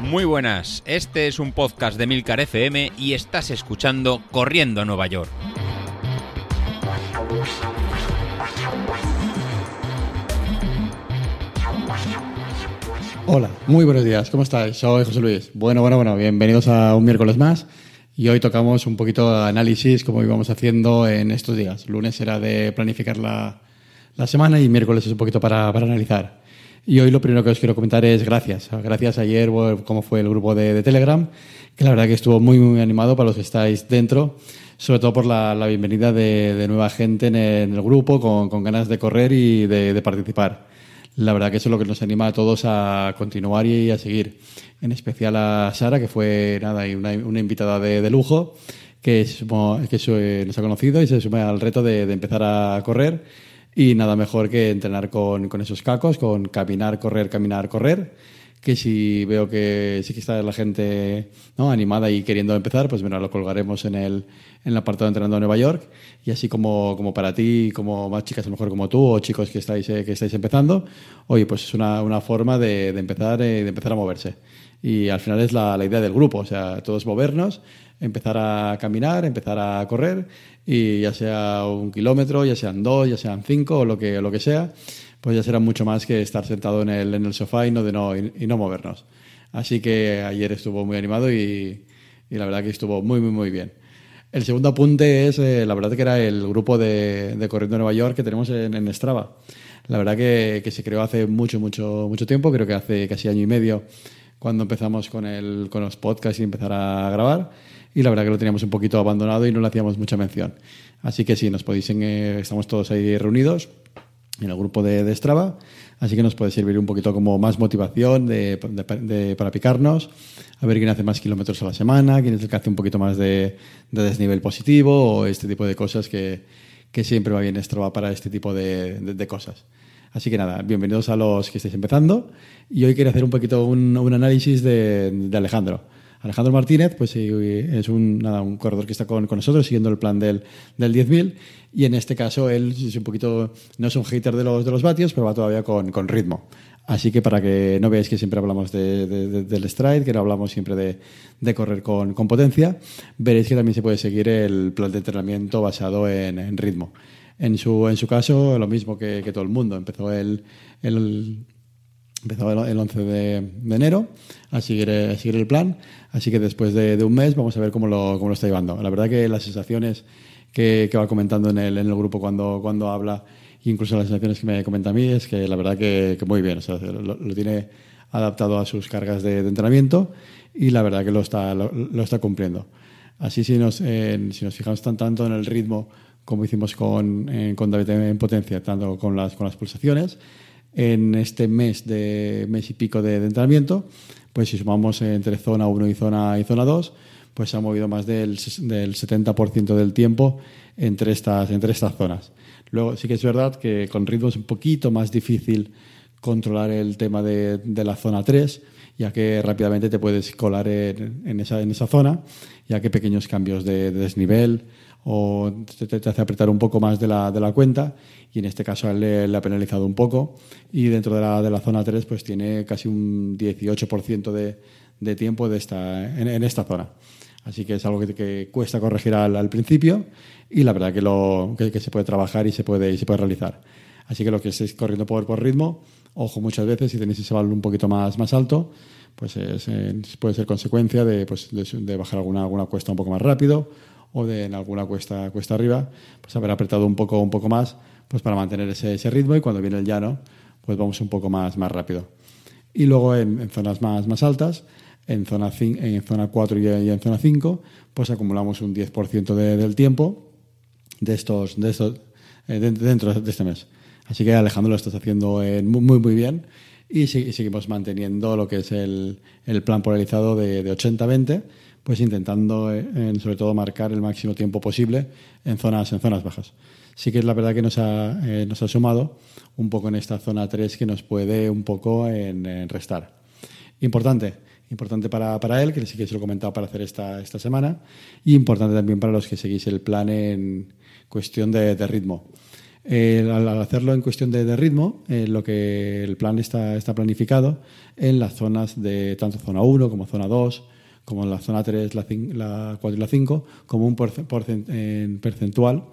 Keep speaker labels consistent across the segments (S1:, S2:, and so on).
S1: Muy buenas, este es un podcast de Milcar FM y estás escuchando Corriendo a Nueva York.
S2: Hola, muy buenos días, ¿cómo estáis? Soy José Luis. Bueno, bueno, bueno, bienvenidos a un miércoles más. Y hoy tocamos un poquito de análisis como íbamos haciendo en estos días. Lunes era de planificar la, la semana y miércoles es un poquito para, para, analizar. Y hoy lo primero que os quiero comentar es gracias. Gracias ayer, cómo fue el grupo de, Telegram, que la verdad que estuvo muy, muy animado para los que estáis dentro, sobre todo por la, la bienvenida de, nueva gente en el, grupo, con, con, ganas de correr y de, participar la verdad que eso es lo que nos anima a todos a continuar y a seguir. En especial a Sara, que fue nada, una, una invitada de, lujo, que, que nos ha conocido y se suma al reto de, empezar a correr. Y nada mejor que entrenar con, con esos cacos, con caminar, correr, caminar, correr que si veo que sí que está la gente ¿no? animada y queriendo empezar, pues bueno, lo colgaremos en el, en el apartado de Entrenando a Nueva York. Y así como, como para ti, como más chicas a lo mejor como tú, o chicos que estáis, eh, que estáis empezando, oye, pues es una, una forma de, de empezar, eh, de empezar a moverse. Y al final es la, la idea del grupo, o sea, todos movernos, empezar a caminar, empezar a correr, y ya sea un kilómetro, ya sean dos, ya sean cinco, o lo que, lo que sea, pues ya será mucho más que estar sentado en el, en el sofá y no, de no, y, y no movernos. Así que ayer estuvo muy animado y, y, la verdad que estuvo muy, muy, muy bien. El segundo apunte es, eh, la verdad que era el grupo de, de Corriendo Nueva York que tenemos en, en Strava. La verdad que, que, se creó hace mucho, mucho, mucho tiempo, creo que hace casi año y medio, cuando empezamos con, el, con los podcasts y empezar a grabar. Y la verdad que lo teníamos un poquito abandonado y no le hacíamos mucha mención. Así que sí, nos podéis, eh, estamos todos ahí reunidos en el grupo de, de, Strava, así que nos puede servir un poquito como más motivación de, de, de, para picarnos, a ver quién hace más kilómetros a la semana, quién es el que hace un poquito más de, desnivel positivo o este tipo de cosas que, que siempre va bien Strava para este tipo de, cosas. Así que nada, bienvenidos a los que estáis empezando y hoy quiero hacer un poquito un, un análisis de, Alejandro. Alejandro Martínez pues, es un, corredor que está con, nosotros siguiendo el plan del, del 10.000 y en este caso él es un poquito, no es un hater de los, de los vatios, pero va todavía con, con ritmo. Así que para que no veáis que siempre hablamos de, de, de, del stride, que no hablamos siempre de, correr con, con, potencia, veréis que también se puede seguir el plan de entrenamiento basado en, ritmo. En su, en su caso, lo mismo que, todo el mundo. Empezó el Empezó el 11 de, de, enero a seguir, a seguir el plan, así que después de, de, un mes vamos a ver cómo lo, cómo lo está llevando. La verdad que las sensaciones que, que va comentando en el, en el grupo cuando, cuando habla, incluso las sensaciones que me comenta a mí, es que la verdad que, que muy bien, o sea, lo, lo, tiene adaptado a sus cargas de, de, entrenamiento y la verdad que lo está, lo, lo está cumpliendo. Así si nos, eh, si nos fijamos tan, tanto en el ritmo como hicimos con, eh, con David en potencia, tanto con las, con las pulsaciones, en este mes de mes y pico de, de entrenamiento, pues si sumamos entre zona 1 y zona, y zona 2, pues se ha movido más del, del 70% del tiempo entre estas, entre estas zonas. Luego sí que es verdad que con ritmo es un poquito más difícil controlar el tema de, de la zona 3, ya que rápidamente te puedes colar en, en, esa, en esa zona, ya que pequeños cambios de, de desnivel o te, hace apretar un poco más de la, de la cuenta y en este caso le, ha penalizado un poco y dentro de la, de la zona 3 pues tiene casi un 18% de, de tiempo de esta, en, esta zona. Así que es algo que, que cuesta corregir al, al, principio y la verdad que, lo, que, que, se puede trabajar y se puede, y se puede realizar. Así que lo que estéis corriendo por, por ritmo, ojo muchas veces si tenéis ese valor un poquito más, más alto, pues es, es, puede ser consecuencia de, pues, de, bajar alguna, alguna cuesta un poco más rápido o de en alguna cuesta, cuesta arriba, pues haber apretado un poco, un poco más pues para mantener ese, ese ritmo y cuando viene el llano, pues vamos un poco más, más rápido. Y luego en, zonas más, más altas, en zona, en zona 4 y, en zona 5, pues acumulamos un 10% de, del tiempo de estos, de estos eh, dentro de este mes. Así que Alejandro lo estás haciendo eh, muy, muy, bien y, seguimos manteniendo lo que es el, el plan polarizado de, de 80-20 pues intentando eh, en, sobre todo marcar el máximo tiempo posible en zonas, en zonas bajas. Sí que es la verdad que nos ha, eh, nos ha sumado un poco en esta zona 3 que nos puede un poco en, restar. Importante, importante para, para, él, que sí que se lo he comentado para hacer esta, esta semana, y importante también para los que seguís el plan en cuestión de ritmo. Al, hacerlo en cuestión de, ritmo, eh, lo que el plan está, está planificado en las zonas de tanto zona 1 como zona 2, como en la zona 3, la, la 4 y la 5, como un percentual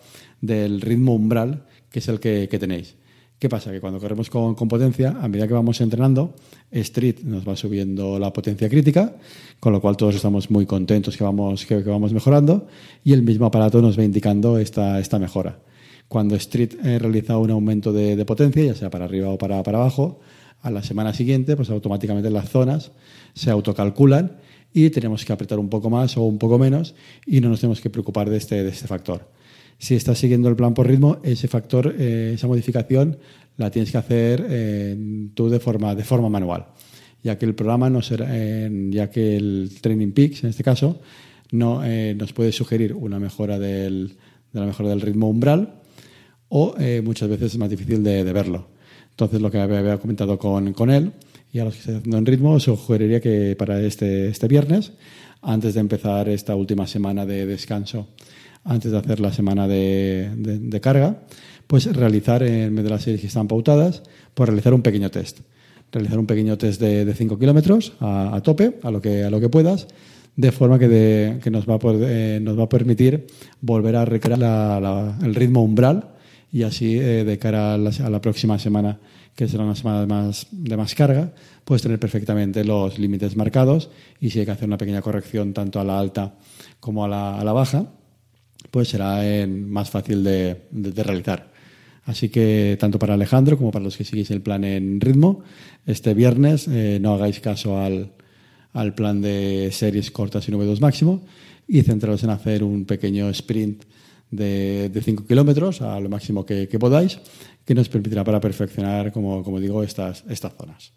S2: del ritmo umbral que es el que, tenéis. ¿Qué pasa? Que cuando corremos con, potencia, a medida que vamos entrenando, Street nos va subiendo la potencia crítica, con lo cual todos estamos muy contentos que vamos, que, vamos mejorando, y el mismo aparato nos va indicando esta, esta mejora. Cuando Street eh, realiza un aumento de, potencia, ya sea para arriba o para, para abajo, a la semana siguiente, pues automáticamente las zonas se autocalculan y tenemos que apretar un poco más o un poco menos y no nos tenemos que preocupar de este, de este factor. Si estás siguiendo el plan por ritmo, ese factor, eh, esa modificación, la tienes que hacer eh, tú de forma, de forma manual, ya que el programa no será, eh, ya que el Training Peaks, en este caso, no nos puede sugerir una mejora del, de la mejora del ritmo umbral o muchas veces es más difícil de, verlo. Entonces, lo que había comentado con, él y a los que estén haciendo en ritmo, sugeriría que para este, este viernes, antes de empezar esta última semana de descanso, antes de hacer la semana de, carga, pues realizar en vez de las series que están pautadas, pues realizar un pequeño test. Realizar un pequeño test de 5 kilómetros a, tope, a lo que, a lo que puedas, de forma que, de, que nos, va a eh, nos va a permitir volver a recrear el ritmo umbral y así eh, de cara a la, a la próxima semana que será una semana de más, de más carga, puedes tener perfectamente los límites marcados y si hay que hacer una pequeña corrección tanto a la alta como a la, a la baja, pues será más fácil de, de, realizar. Así que tanto para Alejandro como para los que seguís el plan en ritmo, este viernes eh, no hagáis caso al, al, plan de series cortas y 9 máximo y centraros en hacer un pequeño sprint de 5 kilómetros a lo máximo que, que podáis que nos permitirá para perfeccionar, como, como digo, estas, estas zonas.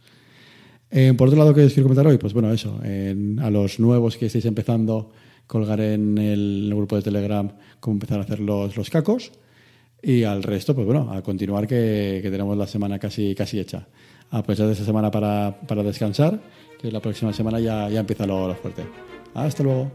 S2: Eh, por otro lado, ¿qué os quiero comentar hoy? Pues bueno, eso, a los nuevos que estáis empezando, colgar en el, grupo de Telegram cómo empezar a hacer los, los cacos. Y al resto, pues bueno, a continuar que, que tenemos la semana casi, casi hecha. Aprovechad esta semana para, para descansar, que la próxima semana ya, ya empieza lo, lo fuerte. Hasta luego.